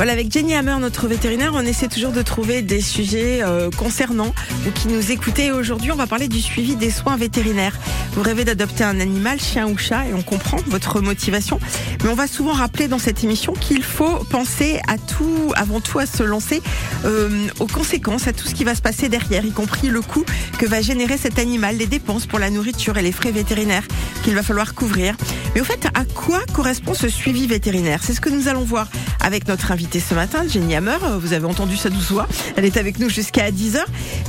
Voilà, avec Jenny Hammer, notre vétérinaire, on essaie toujours de trouver des sujets euh, concernant ou qui nous écoutaient. Aujourd'hui, on va parler du suivi des soins vétérinaires. Vous rêvez d'adopter un animal, chien ou chat, et on comprend votre motivation. Mais on va souvent rappeler dans cette émission qu'il faut penser à tout, avant tout à se lancer euh, aux conséquences, à tout ce qui va se passer derrière, y compris le coût que va générer cet animal, les dépenses pour la nourriture et les frais vétérinaires qu'il va falloir couvrir. Mais au fait, à quoi correspond ce suivi vétérinaire? C'est ce que nous allons voir avec notre invité ce matin, Jenny Hammer. Vous avez entendu sa douce voix. Elle est avec nous jusqu'à 10h.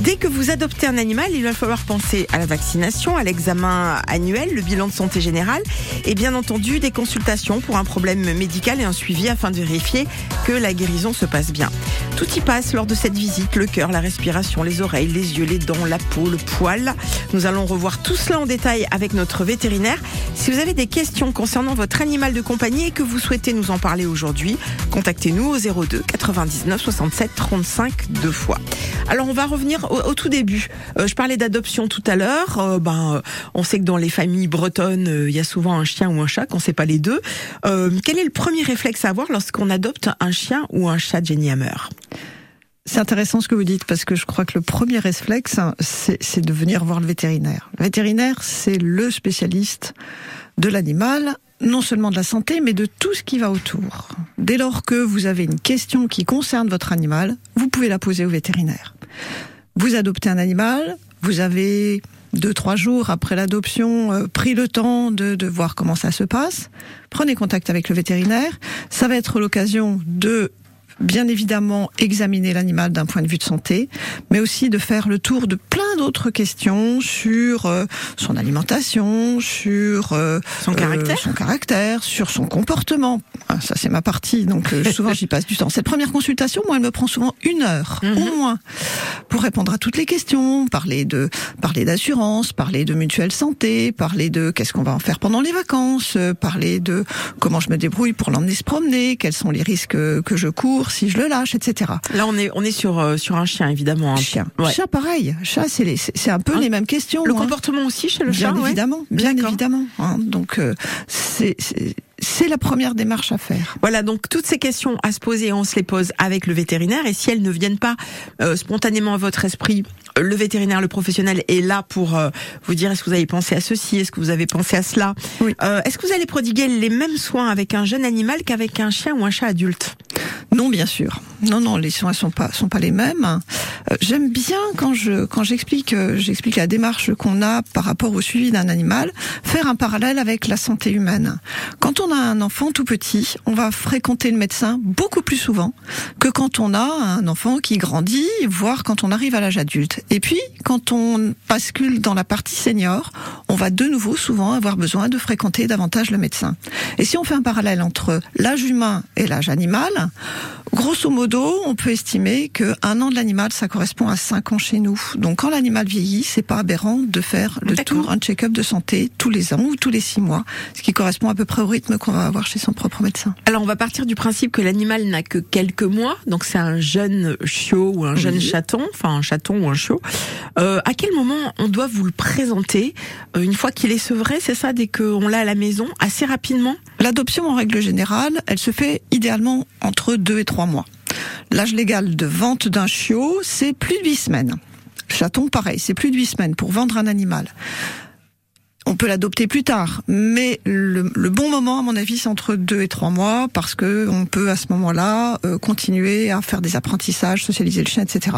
Dès que vous adoptez un animal, il va falloir penser à la vaccination, à l'examen annuel, le bilan de santé générale et bien entendu des consultations pour un problème médical et un suivi afin de vérifier que la guérison se passe bien. Tout y passe lors de cette visite, le cœur, la respiration, les oreilles, les yeux, les dents, la peau, le poil. Nous allons revoir tout cela en détail avec notre vétérinaire. Si vous avez des questions concernant votre animal de compagnie et que vous souhaitez nous en parler aujourd'hui, contactez-nous au 02 99 67 35 deux fois. Alors on va revenir au, tout début. Euh, je parlais d'adoption tout à l'heure. Euh, ben, euh, on sait que dans les familles bretonnes, il y a souvent un chien ou un chat, qu'on sait pas les deux. quel est le premier réflexe à avoir lorsqu'on adopte un chien ou un chat, Jenny Hammer? C'est intéressant ce que vous dites parce que je crois que le premier réflexe, c'est de venir voir le vétérinaire. Le vétérinaire, c'est le spécialiste de l'animal non seulement de la santé, mais de tout ce qui va autour. Dès lors que vous avez une question qui concerne votre animal, vous pouvez la poser au vétérinaire. Vous adoptez un animal, vous avez deux, trois jours après l'adoption, euh, pris le temps de, de voir comment ça se passe. Prenez contact avec le vétérinaire. Ça va être l'occasion de bien évidemment examiner l'animal d'un point de vue de santé, mais aussi de faire le tour de plein d'autres questions sur euh, son alimentation, sur euh, son caractère, son caractère, sur son comportement. Ah, ça c'est ma partie, donc souvent j'y passe du temps. Cette première consultation, moi, elle me prend souvent une heure au mhm. moins pour répondre à toutes les questions, parler de parler d'assurance, parler de mutuelle santé, parler de qu'est-ce qu'on va en faire pendant les vacances, parler de comment je me débrouille pour l'emmener se promener, quels sont les risques que je cours si je le lâche, etc. Là, on est on est sur euh, sur un chien évidemment. Un chien. Chat, pareil. Chat, c'est c'est un peu les mêmes questions. Le hein. comportement aussi chez le bien chat. Évidemment, bien évidemment. Hein. Donc euh, c'est c'est la première démarche à faire. Voilà, donc toutes ces questions à se poser, on se les pose avec le vétérinaire. Et si elles ne viennent pas euh, spontanément à votre esprit, le vétérinaire, le professionnel est là pour euh, vous dire est-ce que vous avez pensé à ceci, est-ce que vous avez pensé à cela? Euh, est-ce que vous allez prodiguer les mêmes soins avec un jeune animal qu'avec un chien ou un chat adulte? Non, bien sûr. Non, non, les soins sont pas sont pas les mêmes. J'aime bien quand je quand j'explique j'explique la démarche qu'on a par rapport au suivi d'un animal, faire un parallèle avec la santé humaine. Quand on a un enfant tout petit, on va fréquenter le médecin beaucoup plus souvent que quand on a un enfant qui grandit, voire quand on arrive à l'âge adulte. Et puis, quand on bascule dans la partie senior, on va de nouveau souvent avoir besoin de fréquenter davantage le médecin. Et si on fait un parallèle entre l'âge humain et l'âge animal, grosso modo, on peut estimer que un an de l'animal, ça correspond à 5 ans chez nous. Donc, quand l'animal vieillit, c'est pas aberrant de faire le tour, un check-up de santé tous les ans ou tous les six mois, ce qui correspond à peu près au rythme qu'on va avoir chez son propre médecin. Alors, on va partir du principe que l'animal n'a que quelques mois, donc c'est un jeune chiot ou un jeune chaton, enfin un chaton ou un chiot. Euh, à quel moment on doit vous le présenter euh, une fois qu'il est sevré C'est ça, dès qu'on l'a à la maison, assez rapidement L'adoption, en règle générale, elle se fait idéalement entre deux et trois mois. L'âge légal de vente d'un chiot, c'est plus de huit semaines. Chaton, pareil, c'est plus de huit semaines pour vendre un animal on peut l'adopter plus tard, mais le, bon moment, à mon avis, c'est entre deux et trois mois, parce que on peut à ce moment-là euh, continuer à faire des apprentissages, socialiser le chien, etc.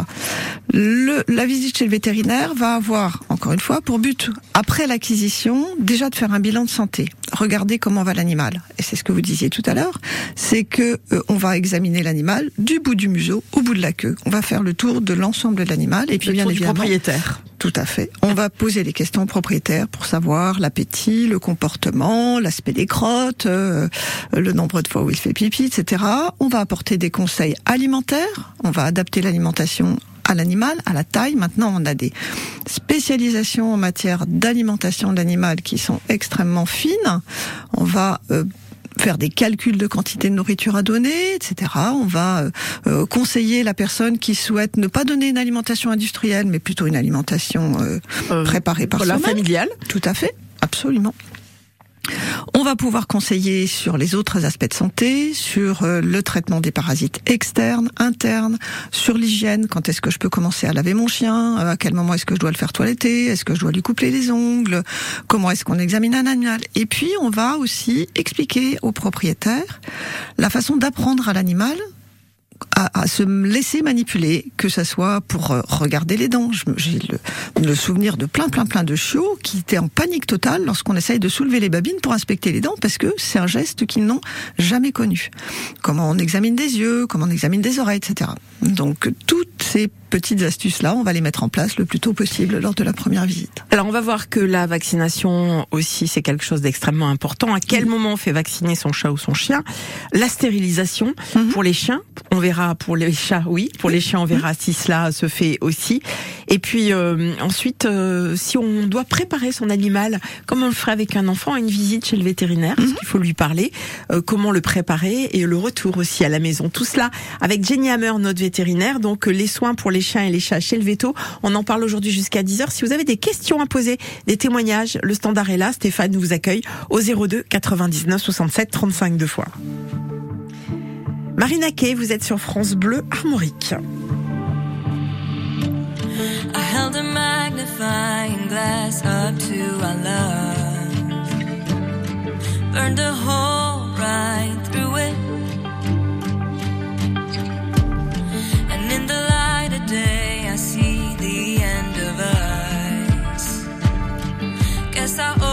La visite chez le vétérinaire va avoir, encore une fois, pour but, après l'acquisition, déjà de faire un bilan de santé, regarder comment va l'animal. Et c'est ce que vous disiez tout à l'heure, c'est que euh, on va examiner l'animal du bout du museau au bout de la queue. On va faire le tour de l'ensemble de l'animal, et puis bien évidemment, propriétaire. Tout à fait. On va poser les questions au propriétaire pour savoir l'appétit, le comportement, l'aspect des crottes, euh, le nombre de fois où il fait pipi, etc. On va apporter des conseils alimentaires. On va adapter l'alimentation à l'animal, à la taille. Maintenant, on a des spécialisations en matière d'alimentation de l'animal qui sont extrêmement fines. On va euh, faire des calculs de quantité de nourriture à donner, etc. On va euh, euh, conseiller la personne qui souhaite ne pas donner une alimentation industrielle, mais plutôt une alimentation euh, préparée par voilà, familiale. Tout à fait, absolument. On va pouvoir conseiller sur les autres aspects de santé, sur euh, le traitement des parasites externes, internes, sur l'hygiène, quand est-ce que je peux commencer à laver mon chien, euh, à quel moment est-ce que je dois le faire toiletter, est-ce que je dois lui coupler les ongles, comment est-ce qu'on examine un animal. Et puis on va aussi expliquer au propriétaire la façon d'apprendre à l'animal à, à, se laisser manipuler, que ça soit pour euh, regarder les dents. J'ai le, le, souvenir de plein, plein, plein de chiots qui étaient en panique totale lorsqu'on essaye de soulever les babines pour inspecter les dents parce que c'est un geste qu'ils n'ont jamais connu. Comment on examine des yeux, comment on examine des oreilles, etc. Donc toutes ces petites astuces-là, on va les mettre en place le plus tôt possible lors de la première visite. Alors on va voir que la vaccination aussi, c'est quelque chose d'extrêmement important. À quel moment on fait vacciner son chat ou son chien? La stérilisation mm -hmm. pour les chiens, on verra pour les chats, oui. Pour les chiens, on verra si cela se fait aussi. Et puis euh, ensuite, euh, si on doit préparer son animal, comme on le ferait avec un enfant, à une visite chez le vétérinaire, parce qu'il faut lui parler, euh, comment le préparer et le retour aussi à la maison. Tout cela avec Jenny Hammer, notre vétérinaire. Donc les soins pour les chiens et les chats chez le veto. On en parle aujourd'hui jusqu'à 10h. Si vous avez des questions à poser, des témoignages, le standard est là. Stéphane vous accueille au 02 99 67 35 deux fois. Marina Kay, vous êtes sur France Bleu Armorique. I held a magnifying glass up to our love. Burned a hole right through it. And in the light of day, I see the end of us. Guess I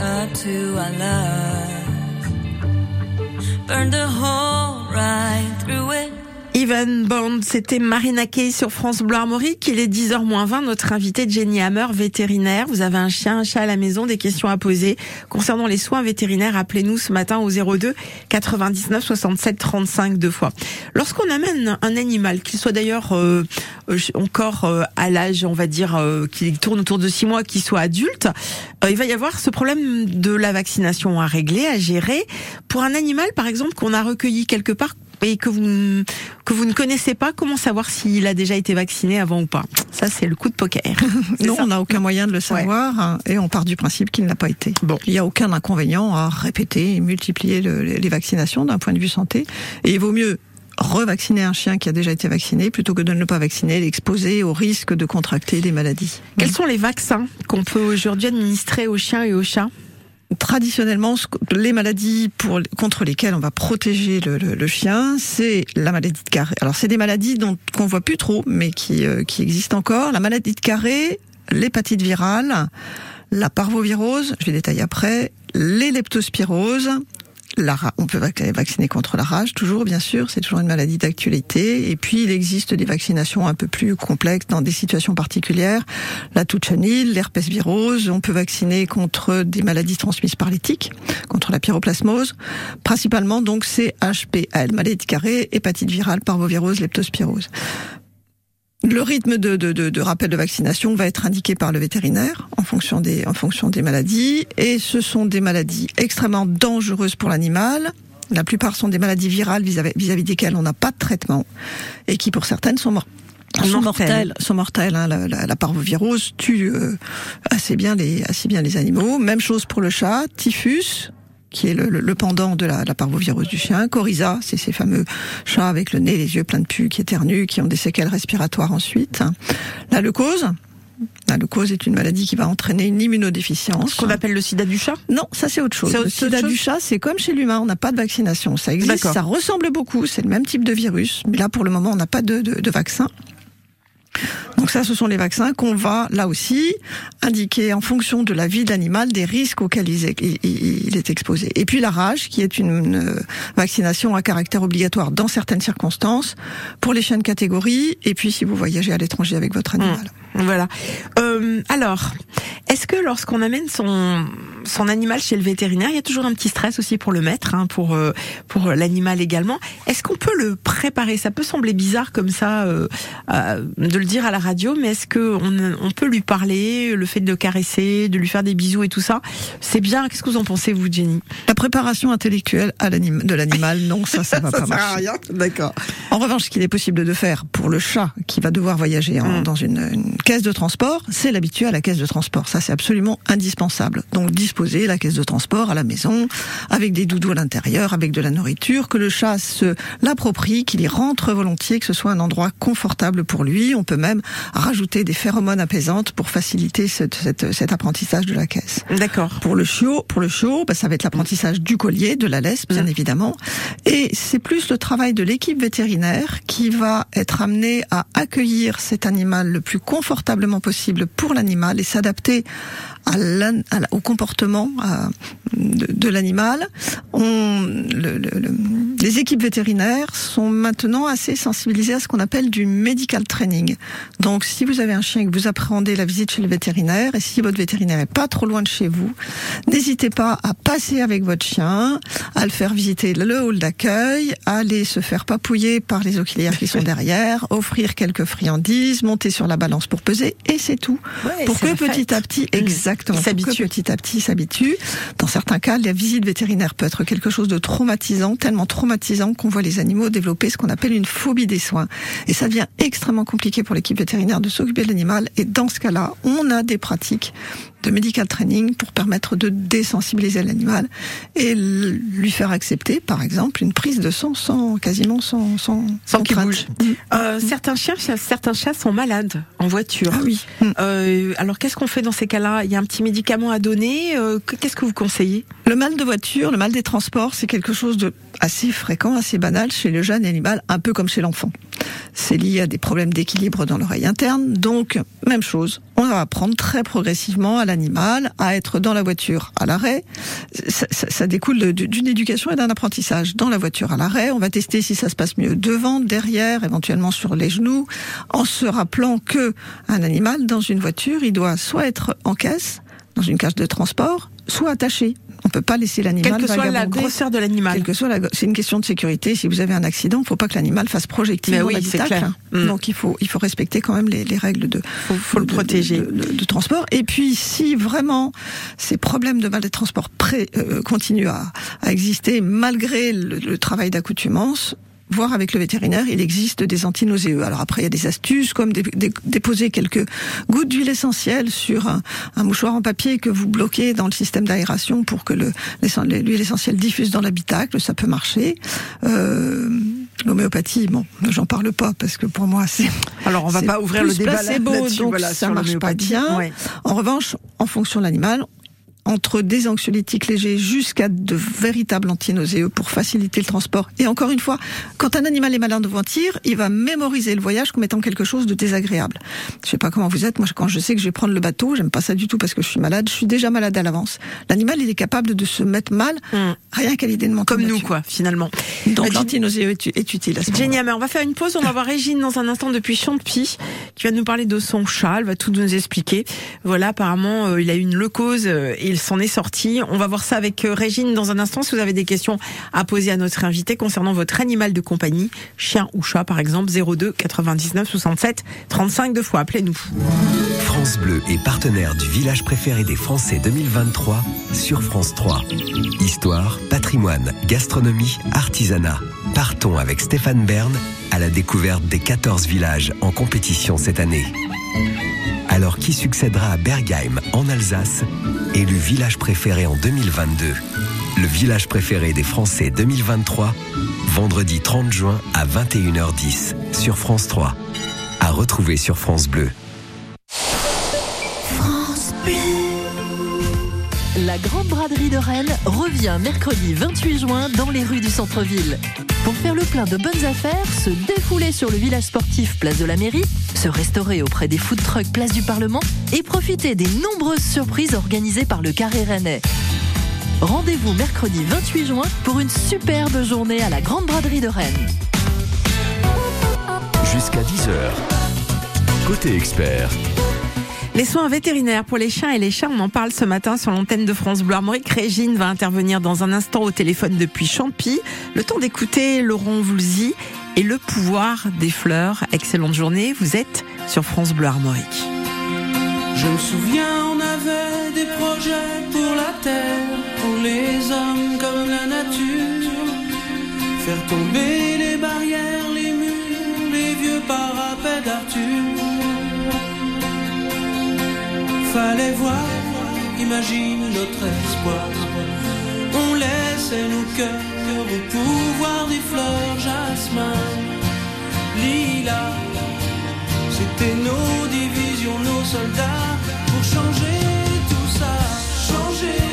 up to our love. Burned a hole right through. Even Bond, c'était Marina Kay sur France Bleu Armorique. Il est 10h moins 20. Notre invité Jenny Hammer, vétérinaire. Vous avez un chien, un chat à la maison, des questions à poser concernant les soins vétérinaires. Appelez-nous ce matin au 02 99 67 35 deux fois. Lorsqu'on amène un animal, qu'il soit d'ailleurs euh, euh, encore euh, à l'âge, on va dire, euh, qu'il tourne autour de 6 mois, qu'il soit adulte, euh, il va y avoir ce problème de la vaccination à régler, à gérer. Pour un animal, par exemple, qu'on a recueilli quelque part et que vous que vous ne connaissez pas, comment savoir s'il a déjà été vacciné avant ou pas? Ça, c'est le coup de poker. Non, ça on n'a aucun moyen de le savoir hein, et on part du principe qu'il n'a pas été. Bon. Il n'y a aucun inconvénient à répéter et multiplier le- les vaccinations d'un point de vue santé. Et il vaut mieux revacciner un chien qui a déjà été vacciné plutôt que de ne pas vacciner, l'exposer au risque de contracter des maladies. Quels sont les vaccins qu'on peut aujourd'hui administrer aux chiens et aux chats? Traditionnellement, les maladies contre lesquelles on va protéger le chien, c'est la maladie de carré. Alors, c'est des maladies dont qu'on voit plus trop, mais qui, euh, qui existent encore. La maladie de carré, l'hépatite virale, la parvovirose, je vais détailler après, les leptospiroses, on peut vac- vacciner contre la rage, toujours bien sûr, c'est toujours une maladie d'actualité. Et puis il existe des vaccinations un peu plus complexes dans des situations particulières. La touchanil, l'herpès virose, on peut vacciner contre des maladies transmises par les tiques, contre la pyroplasmose. Principalement donc c'est HPL, maladie de carré, hépatite virale, parvovirose, leptospirose. Le rythme de, de, de, de rappel de vaccination va être indiqué par le vétérinaire en fonction des, en fonction des maladies. Et ce sont des maladies extrêmement dangereuses pour l'animal. La plupart sont des maladies virales vis-à-vis vis-à-vis desquelles on n'a pas de traitement et qui pour certaines sont mortes. Sont Mortelles. mortelles, sont mortelles. hein. La, la, la parvovirose tue euh, assez bien les assez bien les animaux. Même chose pour le chat, typhus, qui est le, le- le pendant de la, la parvovirose du chien. Coryza, c'est ces fameux chats avec le nez, les yeux pleins de pus, qui éternuent, qui ont des séquelles respiratoires ensuite. La leucose. La leucose est une maladie qui va entraîner une immunodéficience. Ce qu'on appelle le sida du chat? Non, ça c'est autre chose. Le sida chose du chat, c'est comme chez l'humain, on n'a pas de vaccination. Ça existe, ça ressemble beaucoup, c'est le même type de virus, mais là pour le moment on n'a pas de, de, de vaccin. Donc ça, ce sont les vaccins qu'on va, là aussi, indiquer en fonction de la vie de l'animal des risques auxquels il est, exposé. Et puis la rage, qui est une, une vaccination à caractère obligatoire dans certaines circonstances, pour les chiens de catégorie, et puis si vous voyagez à l'étranger avec votre animal. Voilà. Euh, alors, est-ce que lorsqu'on amène son son animal chez le vétérinaire, il y a toujours un petit stress aussi pour le maître, hein, pour euh, pour l'animal également? Est-ce qu'on peut le préparer? Ça peut sembler bizarre comme ça euh, euh, de le dire à la radio, mais est-ce que on, peut lui parler, le fait de le caresser, de lui faire des bisous et tout ça, c'est bien. Qu'est-ce que vous en pensez vous, Jenny? La préparation intellectuelle à de l'animal, non, ça, ça va pas marcher. rien. D'accord. En revanche, ce qu'il est possible de faire pour le chat qui va devoir voyager en- Mm. dans une, une caisse de transport, c'est l'habituer à la caisse de transport. Ça, c'est absolument indispensable. Donc, disposer la caisse de transport à la maison, avec des doudous à l'intérieur, avec de la nourriture, que le chat se l'approprie, qu'il y rentre volontiers, que ce soit un endroit confortable pour lui. On peut même rajouter des phéromones apaisantes pour faciliter cette- cette- cet apprentissage de la caisse. D'accord. Pour le chiot, pour le chiot, bah, ça va être l'apprentissage du collier, de la laisse, bien Mm. évidemment. Et c'est plus le travail de l'équipe vétérinaire qui va être amené à accueillir cet animal le plus confortablement possible pour l'animal et s'adapter à à la- au comportement à- de, de l'animal. Le- le- le- les équipes vétérinaires sont maintenant assez sensibilisées à ce qu'on appelle du medical training. Donc, si vous avez un chien et que vous appréhendez la visite chez le vétérinaire, et si votre vétérinaire est pas trop loin de chez vous, n'hésitez pas à passer avec votre chien, à le faire visiter le hall d'accueil, à aller se faire papouiller par les auxiliaires qui sont derrière, offrir quelques friandises, monter sur la balance pour peser, et c'est tout. Ouais, pour que petit à petit, exactement, s'habitue. petit à petit s'habitue. Dans certains cas, la visite vétérinaire peut être quelque chose de traumatisant, tellement traumatisant qu'on voit les animaux développer ce qu'on appelle une phobie des soins. Et ça devient extrêmement compliqué pour l'équipe vétérinaire de s'occuper de l'animal. Et dans ce cas-là, on a des pratiques de medical training pour permettre de désensibiliser l'animal et lui faire accepter, par exemple, une prise de sang sans quasiment sans sans, Sans qu'il crainte. bouge. Euh, certains chiens, certains chats sont malades en voiture. Ah oui. Mm. Euh, alors qu'est-ce qu'on fait dans ces cas-là? Il y a un petit médicament à donner. euh, que- Qu'est-ce que vous conseillez? Le mal de voiture, le mal des transports, c'est quelque chose de assez fréquent, assez banal chez le jeune animal, un peu comme chez l'enfant. c'est lié à des problèmes d'équilibre dans l'oreille interne. Donc, même chose, on va apprendre très progressivement à l'animal à être dans la voiture à l'arrêt. Ça, ça- découle d'une éducation et d'un apprentissage. Dans la voiture à l'arrêt, on va tester si ça se passe mieux devant, derrière, éventuellement sur les genoux, en se rappelant que un animal dans une voiture, il doit soit être en caisse, dans une cage de transport, soit attaché. On peut pas laisser l'animal Quelle que soit la grosseur de l'animal. Quelle que soit la, c'est une question de sécurité. Si vous avez un accident, il ne faut pas que l'animal fasse projectile Mais oui, clair. Mm. Donc il faut, il faut respecter quand même les, les règles de, Faut, faut le de- protéger. de, de- de transport. Et puis, si vraiment ces problèmes de mal de transport pré, euh, continuent à, à exister malgré le, le travail d'accoutumance, voir avec le vétérinaire, il existe des antinauséeux. Alors après, il y a des astuces comme dé- dé- déposer quelques gouttes d'huile essentielle sur un, un mouchoir en papier que vous bloquez dans le système d'aération pour que l'huile essentielle diffuse dans l'habitacle. Ça peut marcher. Euh, L'homéopathie, bon, j'en parle pas parce que pour moi, c'est Alors, on va pas ouvrir le débat là- placebo, là-dessus. donc voilà, ça marche pas bien. Ouais. En revanche, en fonction de l'animal, entre des anxiolytiques légers jusqu'à de véritables antinauséeux pour faciliter le transport. Et encore une fois, quand un animal est malade devant tir, il va mémoriser le voyage comme étant quelque chose de désagréable. Je sais pas comment vous êtes, moi quand je sais que je vais prendre le bateau, j'aime pas ça du tout parce que je suis malade, je suis déjà malade à l'avance. L'animal, il est capable de se mettre mal Hum. rien qu'à l'idée de monter Comme nous, quoi, finalement. Donc Bah, l'antinauséeux est, est utile à ce moment-là. Jenny Hammer, on va faire une pause. On va voir Régine dans un instant depuis Champy, qui va nous parler de son chat. Elle va tout nous expliquer. Voilà, apparemment, euh, il a eu une leucose euh, et il s'en est sorti. On va voir ça avec euh, Régine dans un instant. Si vous avez des questions à poser à notre invité concernant votre animal de compagnie, chien ou chat, par exemple, 02 99 67 35 deux fois. Appelez-nous. France Bleu est partenaire du village préféré des Français 2023 sur France 3. Histoire, patrimoine, gastronomie, artisanat. Partons avec Stéphane Bern à la découverte des 14 villages en compétition cette année. Alors qui succédera à Bergheim en Alsace, élu village préféré en 2022 Le village préféré des Français 2023, vendredi 30 juin à 21h10 sur France 3. À retrouver sur France Bleu. La Grande Braderie de Rennes revient mercredi 28 juin dans les rues du centre-ville. Pour faire le plein de bonnes affaires, se défouler sur le village sportif Place de la Mairie, se restaurer auprès des food trucks Place du Parlement et profiter des nombreuses surprises organisées par le Carré Rennais. Rendez-vous mercredi 28 juin pour une superbe journée à la Grande Braderie de Rennes. Jusqu'à 10h. Côté expert, Les soins vétérinaires pour les chiens et les chats, on en parle ce matin sur l'antenne de France Bleu Armorique. Régine va intervenir dans un instant au téléphone depuis Champy. Le temps d'écouter Laurent Voulzy et le pouvoir des fleurs. Excellente journée, vous êtes sur France Bleu Armorique. Je me souviens, on avait des projets pour la terre, pour les hommes comme la nature. Faire tomber les barrières, les murs, les vieux parapets d'Arthur. Fallait voir, imagine notre espoir. Laissait nos cœurs au pouvoir des fleurs, jasmin, lilas. C'était nos divisions, nos soldats pour changer tout ça, changer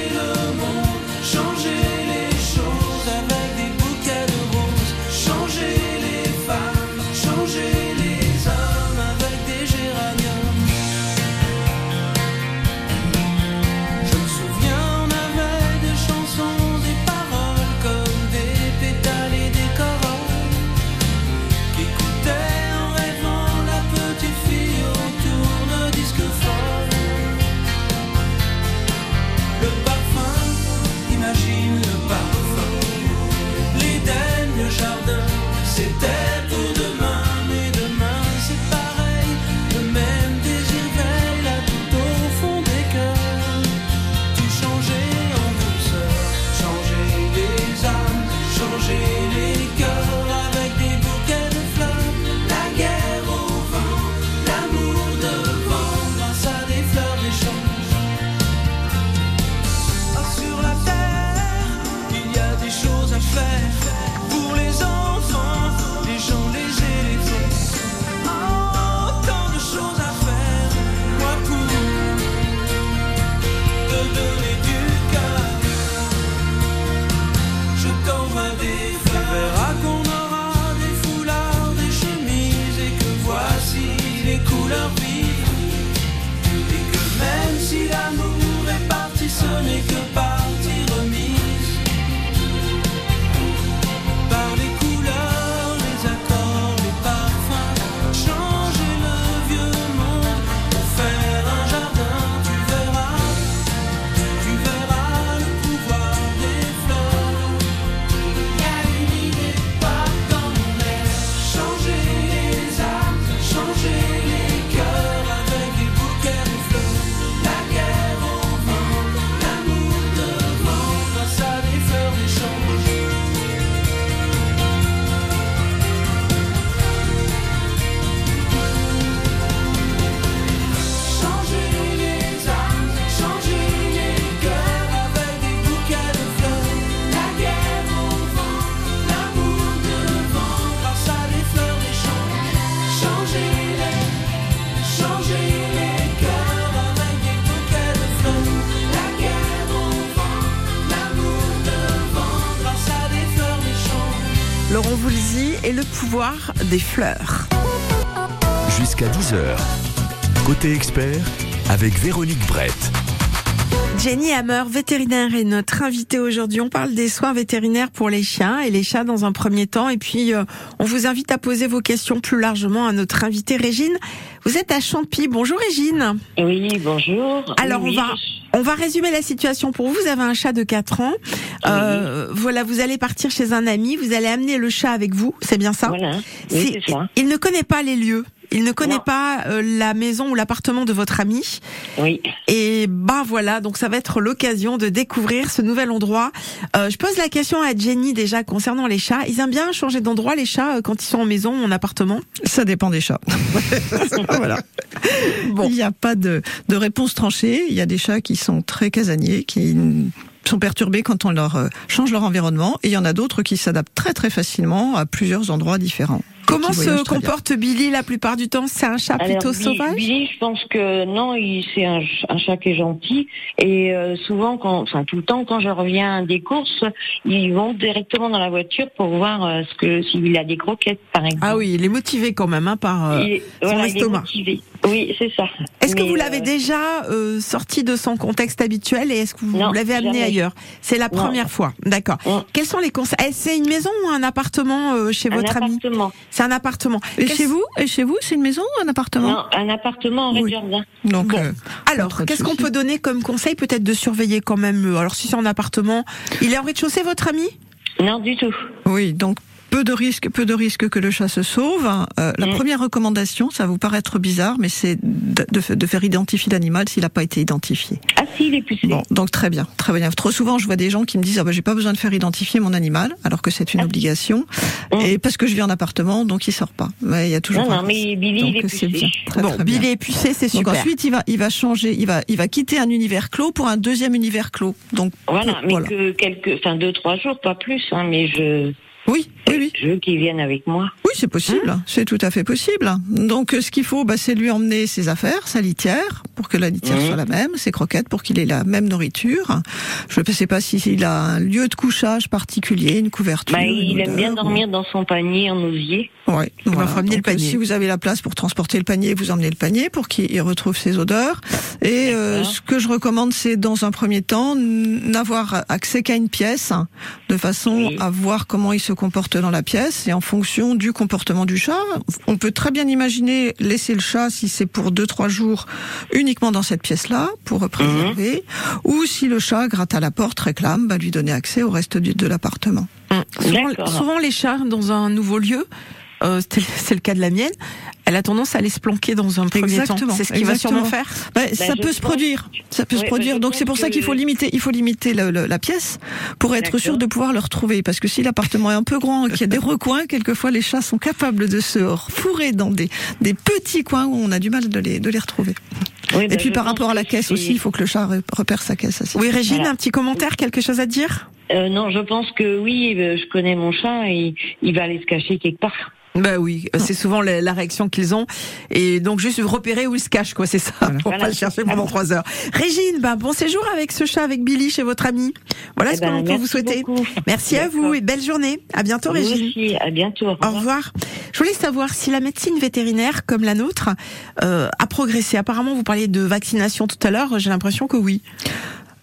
des fleurs. Jusqu'à 10h. Côté expert, avec Véronique Brett. Jenny Hammer, vétérinaire, est notre invitée aujourd'hui. On parle des soins vétérinaires pour les chiens et les chats dans un premier temps. Et puis, euh, on vous invite à poser vos questions plus largement à notre invitée Régine. Vous êtes à Champy. Bonjour Régine. Oui, bonjour. Alors, Oui, on va, on va résumer la situation pour vous. Vous avez un chat de 4 ans. Euh, voilà, vous allez partir chez un ami. Vous allez amener le chat avec vous. C'est bien ça Voilà, oui, ça. Il ne connaît pas les lieux. Il ne connaît Non. pas euh, la maison ou l'appartement de votre ami. Oui. Et ben voilà, donc ça va être l'occasion de découvrir ce nouvel endroit. Euh, je pose la question à Jenny déjà concernant les chats. Ils aiment bien changer d'endroit les chats euh, quand ils sont en maison ou en appartement? Ça dépend des chats. voilà. Il n'y a pas de, de réponse tranchée. Il y a des chats qui sont très casaniers, qui sont perturbés quand on leur euh, change leur environnement, et il y en a d'autres qui s'adaptent très très facilement à plusieurs endroits différents. Comment se comporte Billy la plupart du temps? C'est un chat Alors, plutôt Billy- sauvage? Billy, je pense que non, il- c'est un, un chat qui est gentil. Et euh, souvent, quand, enfin tout le temps, quand je reviens des courses, ils vont directement dans la voiture pour voir euh, ce que s'il a des croquettes, par exemple. Ah oui, il est motivé quand même hein, par euh, Il son voilà, il est estomac. Oui, c'est ça. Est-ce que vous l'avez euh, déjà euh, sorti de son contexte habituel et est-ce que vous l'avez amené jamais. ailleurs? C'est la Non. première fois, d'accord. Non. Quels sont les conseils? Eh, C'est une maison ou un appartement chez Un votre ami? appartement. C'est un appartement. Et chez vous Et chez vous, c'est une maison ou un appartement? Non, un appartement en Oui. rez-de-jardin. Donc, Bon. euh, Alors, qu'est-ce qu'on peut donner comme conseil Peut-être de surveiller quand même. euh, Alors, si c'est en appartement, il est en rez-de-chaussée, votre ami? Non, du tout. Oui, donc peu de risques, peu de risques que le chat se sauve. Euh, la Mm. première recommandation, ça va vous paraître bizarre, mais c'est de, de- de faire identifier l'animal s'il n'a pas été identifié. Ah si, il est poussé. Bon, donc très bien, très bien. Trop souvent, je vois des gens qui me disent ah ben j'ai pas besoin de faire identifier mon animal, alors que c'est une obligation, Mm. et parce que je vis en appartement, donc il sort pas. Mais il y a toujours. Non, un non, mais. Billy, donc il est c'est poussé. bien, très, Bon, très bien. Billy est pucé, c'est Donc super. ensuite, il va, il va changer, il va, il va quitter un univers clos pour un deuxième univers clos. Donc Voilà, pour- mais voilà. que quelques, enfin deux, trois jours, pas plus, hein, mais je, Oui, oui. Je veux qu'il vienne avec moi. Oui, c'est possible, Hein c'est tout à fait possible. Donc, euh, ce qu'il faut, bah, c'est lui emmener ses affaires, sa litière, pour que la litière Mhm. soit la même, ses croquettes, pour qu'il ait la même nourriture. Je ne sais pas s'il a un lieu de couchage particulier, une couverture. Bah, une il aime bien dormir dans son panier en osier. Ouais, Il va voilà. faut amener le Donc, euh, panier. Si vous avez la place pour transporter le panier, vous emmenez le panier pour qu'il retrouve ses odeurs. Et euh, ce que je recommande, c'est dans un premier temps n'avoir accès qu'à une pièce, de façon Oui. à voir comment il se comporte dans la pièce et en fonction du comportement du chat. On peut très bien imaginer laisser le chat si c'est pour deux trois jours uniquement dans cette pièce-là pour préserver, ou si le chat gratte à la porte réclame, bah, lui donner accès au reste de l'appartement. Souvent, D'accord. souvent, les chats, dans un nouveau lieu, euh, c'est le cas de la mienne, elle a tendance à aller se planquer dans un premier Exactement, temps. C'est ce qu'il va sûrement faire. Bah, Bah, ça peut se pense- produire, ça peut se Ouais, bah, produire. Donc c'est pour ça qu'il faut limiter, il faut limiter le- le- la pièce pour être sûr de pouvoir le retrouver. Parce que si l'appartement est un peu grand, qu'il y a des recoins, quelquefois les chats sont capables de se fourrer dans des, des petits coins où on a du mal de les, de les retrouver. Oui, Et bah, puis par rapport à la caisse aussi, il faut que le chat re- repère sa caisse. assez Oui, Régine, Voilà. un petit commentaire, quelque chose à dire? Euh, non, je pense que oui, euh, je connais mon chat et il va aller se cacher quelque part. Bah oui, c'est souvent la, la réaction qu'ils ont. Et donc juste repérer où il se cache, quoi, c'est ça. Pour Voilà. pas le chercher pendant trois heures. Régine, bah, bon séjour avec ce chat, avec Billy chez votre ami. Voilà Eh ce ben, que l'on peut vous souhaiter. beaucoup. Merci à vous et belle journée. À bientôt, Vous Régine. aussi, à bientôt. Au revoir. Je voulais savoir si la médecine vétérinaire, comme la nôtre, euh, a progressé. Apparemment, vous parliez de vaccination tout à l'heure. J'ai l'impression que oui.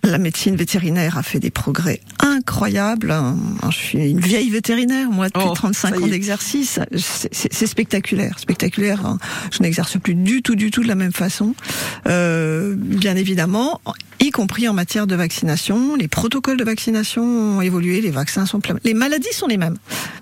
La médecine vétérinaire a fait des progrès incroyables. hein. Je suis une vieille vétérinaire, moi, depuis Oh, 35 ça y ans d'exercice. C'est- spectaculaire, spectaculaire. hein. Je n'exerce plus du tout, du tout de la même façon. Euh, bien évidemment, y compris en matière de vaccination, les protocoles de vaccination ont évolué, les vaccins sont pleins. Les maladies sont les mêmes.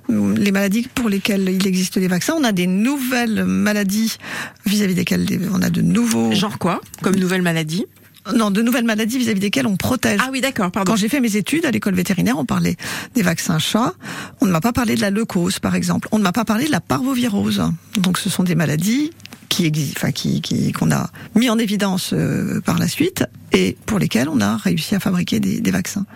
Les maladies pour lesquelles il existe des vaccins, on a des nouvelles maladies vis-à-vis desquelles on a de nouveaux, Genre quoi Comme nouvelle maladie? Non, de nouvelles maladies vis-à-vis desquelles on protège. Ah oui, d'accord, pardon. Quand j'ai fait mes études à l'école vétérinaire, on parlait des vaccins chats. On ne m'a pas parlé de la leucose, par exemple. On ne m'a pas parlé de la parvovirose. Donc, ce sont des maladies qui existent, enfin, qui, qui, qu'on a mis en évidence euh, par la suite et pour lesquelles on a réussi à fabriquer des, des vaccins.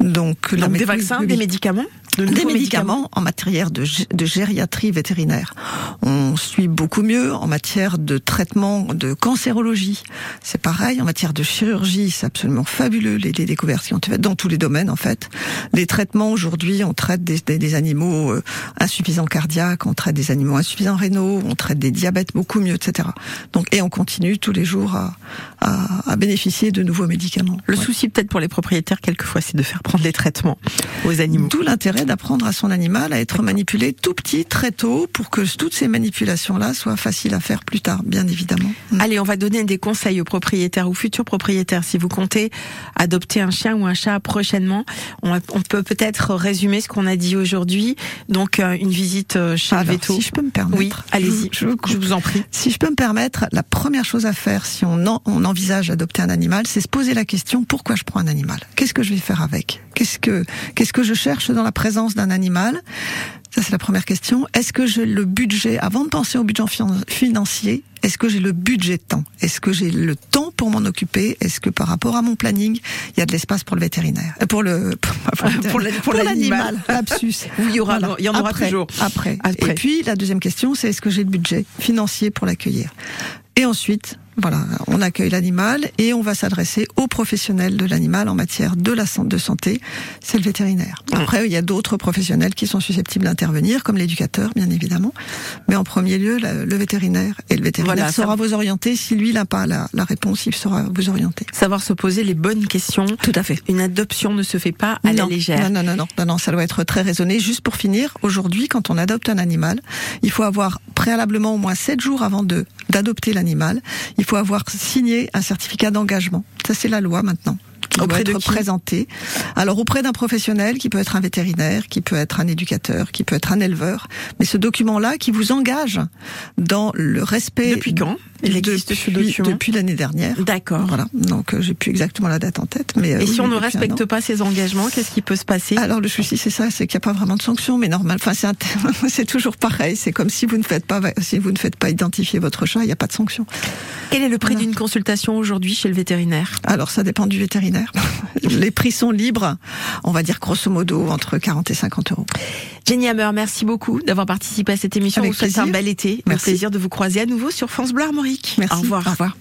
Donc, la Donc, des vaccins, des médicaments de Des médicaments en matière de, de gériatrie vétérinaire. On suit beaucoup mieux en matière de traitement de cancérologie. C'est pareil. En matière de chirurgie, c'est absolument fabuleux les, les découvertes qui ont été faites dans tous les domaines en fait. Les traitements aujourd'hui, on traite des, des, des animaux euh, insuffisants cardiaques, on traite des animaux insuffisants rénaux, on traite des diabètes beaucoup mieux, etc. Donc et on continue tous les jours à, à, à bénéficier de nouveaux médicaments. Le Ouais. souci peut-être pour les propriétaires quelquefois, c'est de faire prendre les traitements aux animaux. D'où l'intérêt d'apprendre à son animal à être manipulé tout petit, très tôt, pour que toutes ces manipulations-là soient faciles à faire plus tard, bien évidemment. Allez, on va donner des conseils aux propriétaires ou futurs propriétaires. Si vous comptez adopter un chien ou un chat prochainement, on, peut peut-être résumer ce qu'on a dit aujourd'hui. Donc, euh, une visite euh, chez Alors, veto. si je peux me permettre. Oui, allez-y. Je, vous- Je vous en prie. Si je peux me permettre, la première chose à faire si on, en- on envisage d'adopter un animal, c'est se poser la question pourquoi je prends un animal? Qu'est-ce que je vais faire avec? Qu'est-ce que qu'est-ce que je cherche dans la présence d'un animal? Ça c'est la première question. Est-ce que j'ai le budget avant de penser au budget finan- financier Est-ce que j'ai le budget temps? Est-ce que j'ai le temps pour m'en occuper? Est-ce que par rapport à mon planning, il y a de l'espace pour le vétérinaire? Euh, Pour le pour, l'animal. Lapsus. Oui, il y aura, Voilà. il y en aura Après, toujours. Après. Après. Et puis la deuxième question, c'est est-ce que j'ai le budget financier pour l'accueillir? Et ensuite, voilà, on accueille l'animal et on va s'adresser aux professionnels de l'animal en matière de la santé, de santé, c'est le vétérinaire. Après, il y a d'autres professionnels qui sont susceptibles d'intervenir, comme l'éducateur, bien évidemment. Mais en premier lieu, le vétérinaire. Et le vétérinaire Voilà, ça- saura vous orienter. Si lui n'a pas la, la réponse, il saura vous orienter. Savoir se poser les bonnes questions. Tout à fait. Une adoption ne se fait pas à la légère. Non, non, non, non, non, non, ça doit être très raisonné. Juste pour finir, aujourd'hui, quand on adopte un animal, il faut avoir préalablement au moins sept jours avant de d'adopter l'animal, il faut avoir signé un certificat d'engagement. Ça, c'est la loi maintenant. Qui Auprès doit de être qui présenté. Alors auprès d'un professionnel qui peut être un vétérinaire, qui peut être un éducateur, qui peut être un éleveur, mais ce document-là qui vous engage dans le respect. Depuis quand il existe ce Depuis- document Depuis l'année dernière. D'accord. Voilà. Donc euh, j'ai plus exactement la date en tête, mais euh, Et oui, si on ne respecte pas ces engagements, qu'est-ce qui peut se passer? Alors le souci c'est ça, c'est qu'il n'y a pas vraiment de sanction, mais normal. Enfin c'est c'est toujours pareil. C'est comme si vous ne faites pas si vous ne faites pas identifier votre chat, il n'y a pas de sanction. Quel est le prix Voilà. d'une consultation aujourd'hui chez le vétérinaire? Alors ça dépend du vétérinaire. Les prix sont libres, on va dire grosso modo entre 40 et 50 euros. Jenny Hammer, merci beaucoup d'avoir participé à cette émission. Avec vous souhaite un bel été. Merci. plaisir de vous croiser à nouveau sur France Bleu Armorique. Merci. Au revoir. Au revoir.